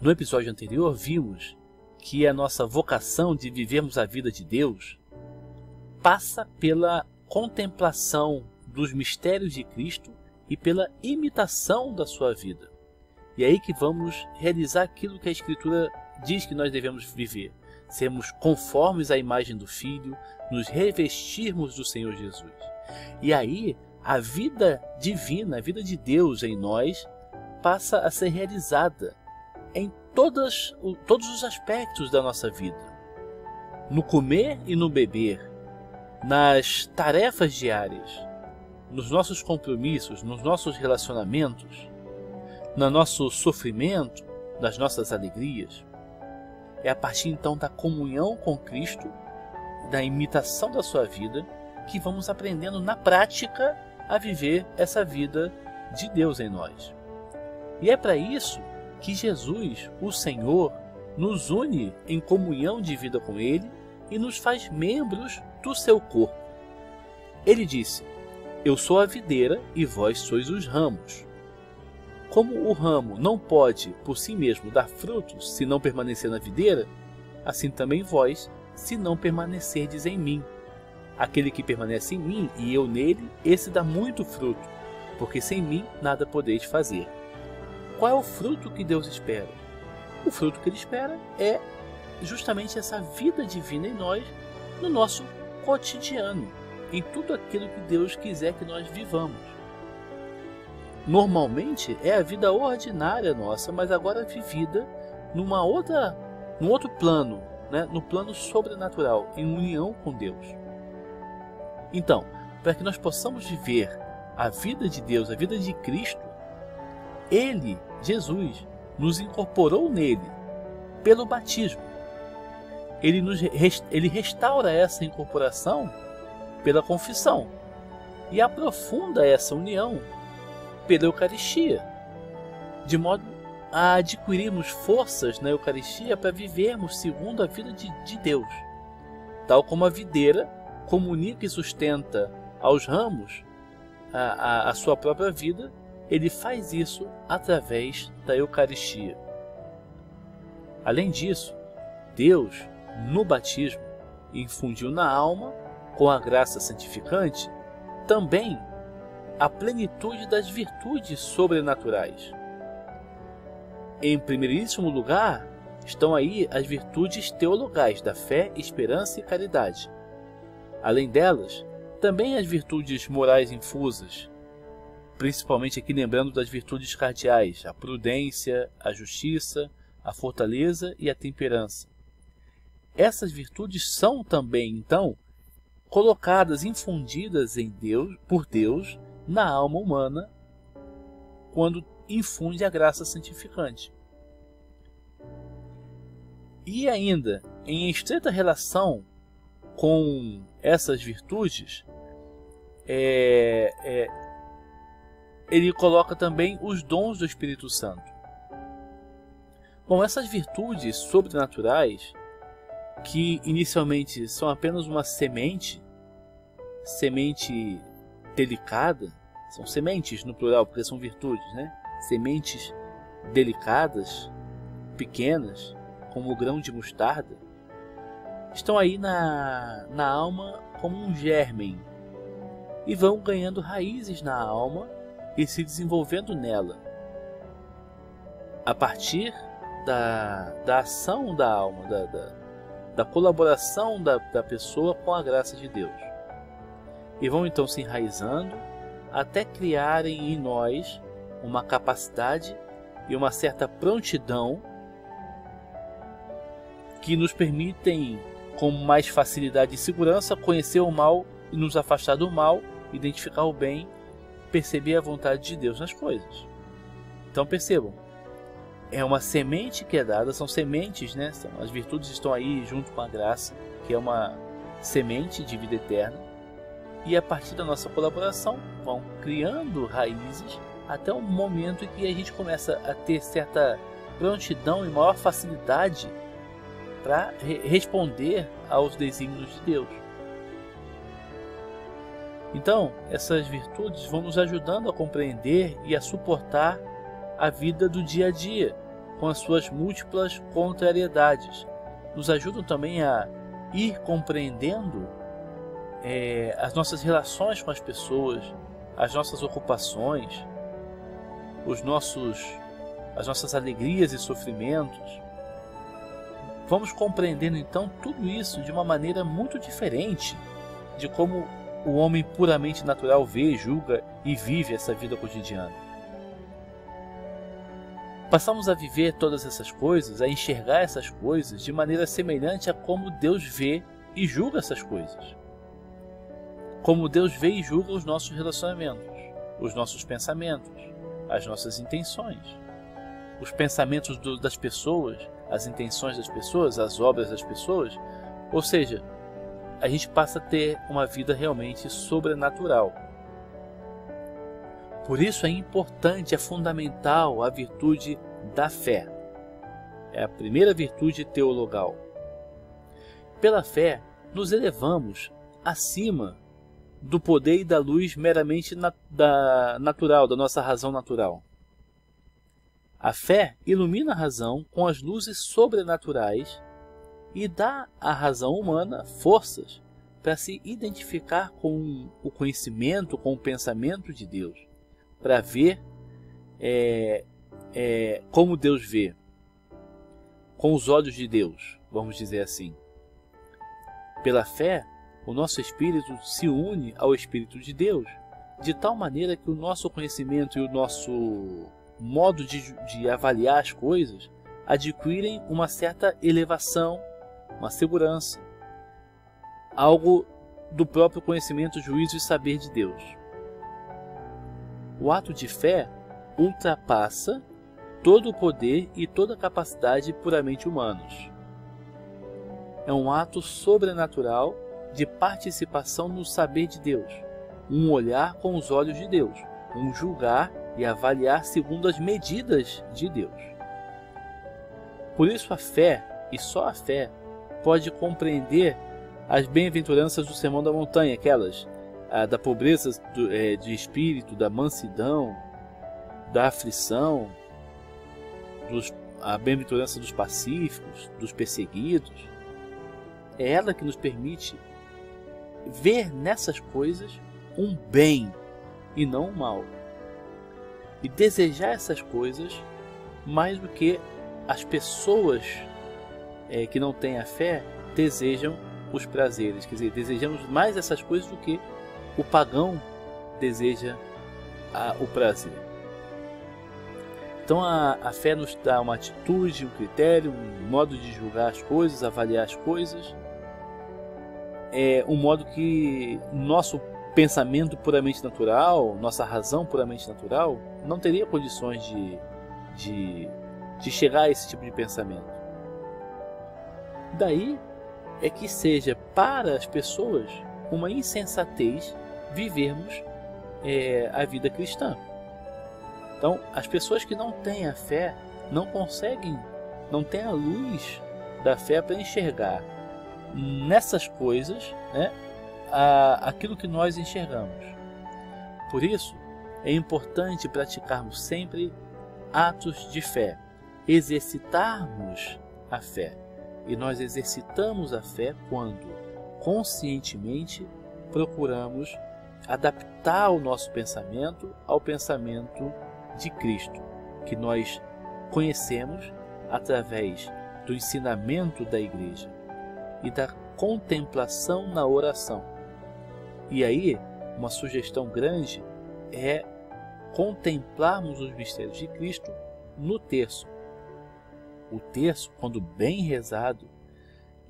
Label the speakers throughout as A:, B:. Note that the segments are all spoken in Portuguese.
A: No episódio anterior, vimos que a nossa vocação de vivermos a vida de Deus passa pela contemplação dos mistérios de Cristo e pela imitação da sua vida. E é aí que vamos realizar aquilo que a Escritura diz que nós devemos viver: sermos conformes à imagem do Filho, nos revestirmos do Senhor Jesus. E aí a vida divina, a vida de Deus em nós, passa a ser realizada todas, todos os aspectos da nossa vida. No comer e no beber, nas tarefas diárias, nos nossos compromissos, nos nossos relacionamentos, no nosso sofrimento, nas nossas alegrias. É a partir então da comunhão com Cristo, da imitação da sua vida, que vamos aprendendo na prática a viver essa vida de Deus em nós. E é para isso que Jesus, o Senhor, nos une em comunhão de vida com Ele e nos faz membros do seu corpo. Ele disse: Eu sou a videira e vós sois os ramos. Como o ramo não pode por si mesmo dar frutos se não permanecer na videira, assim também vós, se não permanecerdes em mim. Aquele que permanece em mim e eu nele, esse dá muito fruto, porque sem mim nada podeis fazer. Qual é o fruto que Deus espera? O fruto que Ele espera é justamente essa vida divina em nós, no nosso cotidiano, em tudo aquilo que Deus quiser que nós vivamos. Normalmente é a vida ordinária nossa, mas agora vivida numa outra, num outro plano, né? no plano sobrenatural, em união com Deus. Então, para que nós possamos viver a vida de Deus, a vida de Cristo, Ele Jesus nos incorporou nele pelo batismo. Ele, nos, ele restaura essa incorporação pela confissão e aprofunda essa união pela Eucaristia, de modo a adquirirmos forças na Eucaristia para vivermos segundo a vida de, de Deus. Tal como a videira comunica e sustenta aos ramos a, a, a sua própria vida, ele faz isso através da Eucaristia. Além disso, Deus, no batismo, infundiu na alma, com a graça santificante, também a plenitude das virtudes sobrenaturais. Em primeiríssimo lugar, estão aí as virtudes teologais da fé, esperança e caridade. Além delas, também as virtudes morais infusas, principalmente aqui lembrando das virtudes cardeais, a prudência, a justiça, a fortaleza e a temperança. Essas virtudes são também, então, colocadas, infundidas em Deus, por Deus, na alma humana, quando infunde a graça santificante. E ainda, em estreita relação com essas virtudes, é, é, ele coloca também os dons do Espírito Santo. Bom, essas virtudes sobrenaturais, que inicialmente são apenas uma semente, semente delicada, são sementes no plural, porque são virtudes, né? Sementes delicadas, pequenas, como o grão de mostarda, estão aí na, na alma como um germen e vão ganhando raízes na alma e se desenvolvendo nela. A partir da, da ação da alma, da, da, da colaboração da, da pessoa com a graça de Deus. E vão então se enraizando até criarem em nós uma capacidade e uma certa prontidão que nos permitem, com mais facilidade e segurança, conhecer o mal e nos afastar do mal, identificar o bem perceber a vontade de Deus nas coisas. Então percebam, é uma semente que é dada, são sementes, né? As virtudes estão aí junto com a graça, que é uma semente de vida eterna. E a partir da nossa colaboração vão criando raízes até o momento em que a gente começa a ter certa prontidão e maior facilidade para re responder aos desígnios de Deus. Então, essas virtudes vão nos ajudando a compreender e a suportar a vida do dia a dia, com as suas múltiplas contrariedades. Nos ajudam também a ir compreendendo é, as nossas relações com as pessoas, as nossas ocupações, os nossos, as nossas alegrias e sofrimentos. Vamos compreendendo então tudo isso de uma maneira muito diferente de como o homem puramente natural vê, julga e vive essa vida cotidiana. Passamos a viver todas essas coisas, a enxergar essas coisas de maneira semelhante a como Deus vê e julga essas coisas. Como Deus vê e julga os nossos relacionamentos, os nossos pensamentos, as nossas intenções, os pensamentos do, das pessoas, as intenções das pessoas, as obras das pessoas. Ou seja, a gente passa a ter uma vida realmente sobrenatural. Por isso é importante, é fundamental a virtude da fé. É a primeira virtude teologal. Pela fé, nos elevamos acima do poder e da luz meramente na, da natural, da nossa razão natural. A fé ilumina a razão com as luzes sobrenaturais e dá à razão humana forças para se identificar com o conhecimento, com o pensamento de Deus, para ver é, é, como Deus vê, com os olhos de Deus, vamos dizer assim. Pela fé, o nosso espírito se une ao Espírito de Deus, de tal maneira que o nosso conhecimento e o nosso modo de, de avaliar as coisas adquirem uma certa elevação uma segurança, algo do próprio conhecimento, juízo e saber de Deus. O ato de fé ultrapassa todo o poder e toda a capacidade puramente humanos. É um ato sobrenatural de participação no saber de Deus, um olhar com os olhos de Deus, um julgar e avaliar segundo as medidas de Deus. Por isso a fé, e só a fé, pode compreender as bem-aventuranças do Sermão da Montanha, aquelas da pobreza do, é, de espírito, da mansidão, da aflição, dos, a bem-aventurança dos pacíficos, dos perseguidos. É ela que nos permite ver nessas coisas um bem e não um mal. E desejar essas coisas mais do que as pessoas é, que não têm a fé desejam os prazeres. Quer dizer, desejamos mais essas coisas do que o pagão deseja a, o prazer. Então a, a fé nos dá uma atitude, um critério, um modo de julgar as coisas, avaliar as coisas. É um modo que nosso pensamento puramente natural, nossa razão puramente natural, não teria condições de, de, de chegar a esse tipo de pensamento. Daí é que seja para as pessoas uma insensatez vivermos é, a vida cristã. Então, as pessoas que não têm a fé não conseguem, não têm a luz da fé para enxergar nessas coisas né, a, aquilo que nós enxergamos. Por isso, é importante praticarmos sempre atos de fé, exercitarmos a fé. E nós exercitamos a fé quando conscientemente procuramos adaptar o nosso pensamento ao pensamento de Cristo, que nós conhecemos através do ensinamento da igreja e da contemplação na oração. E aí, uma sugestão grande é contemplarmos os mistérios de Cristo no terço, o terço, quando bem rezado,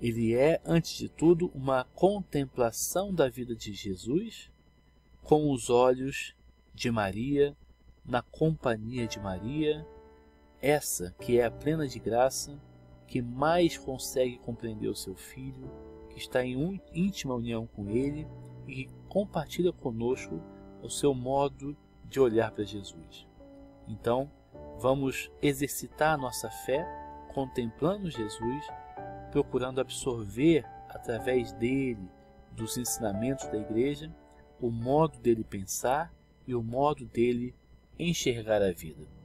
A: ele é, antes de tudo, uma contemplação da vida de Jesus com os olhos de Maria, na companhia de Maria, essa que é a plena de graça, que mais consegue compreender o seu filho, que está em íntima união com ele e que compartilha conosco o seu modo de olhar para Jesus. Então, vamos exercitar a nossa fé contemplando Jesus, procurando absorver através dele, dos ensinamentos da igreja, o modo dele pensar e o modo dele enxergar a vida.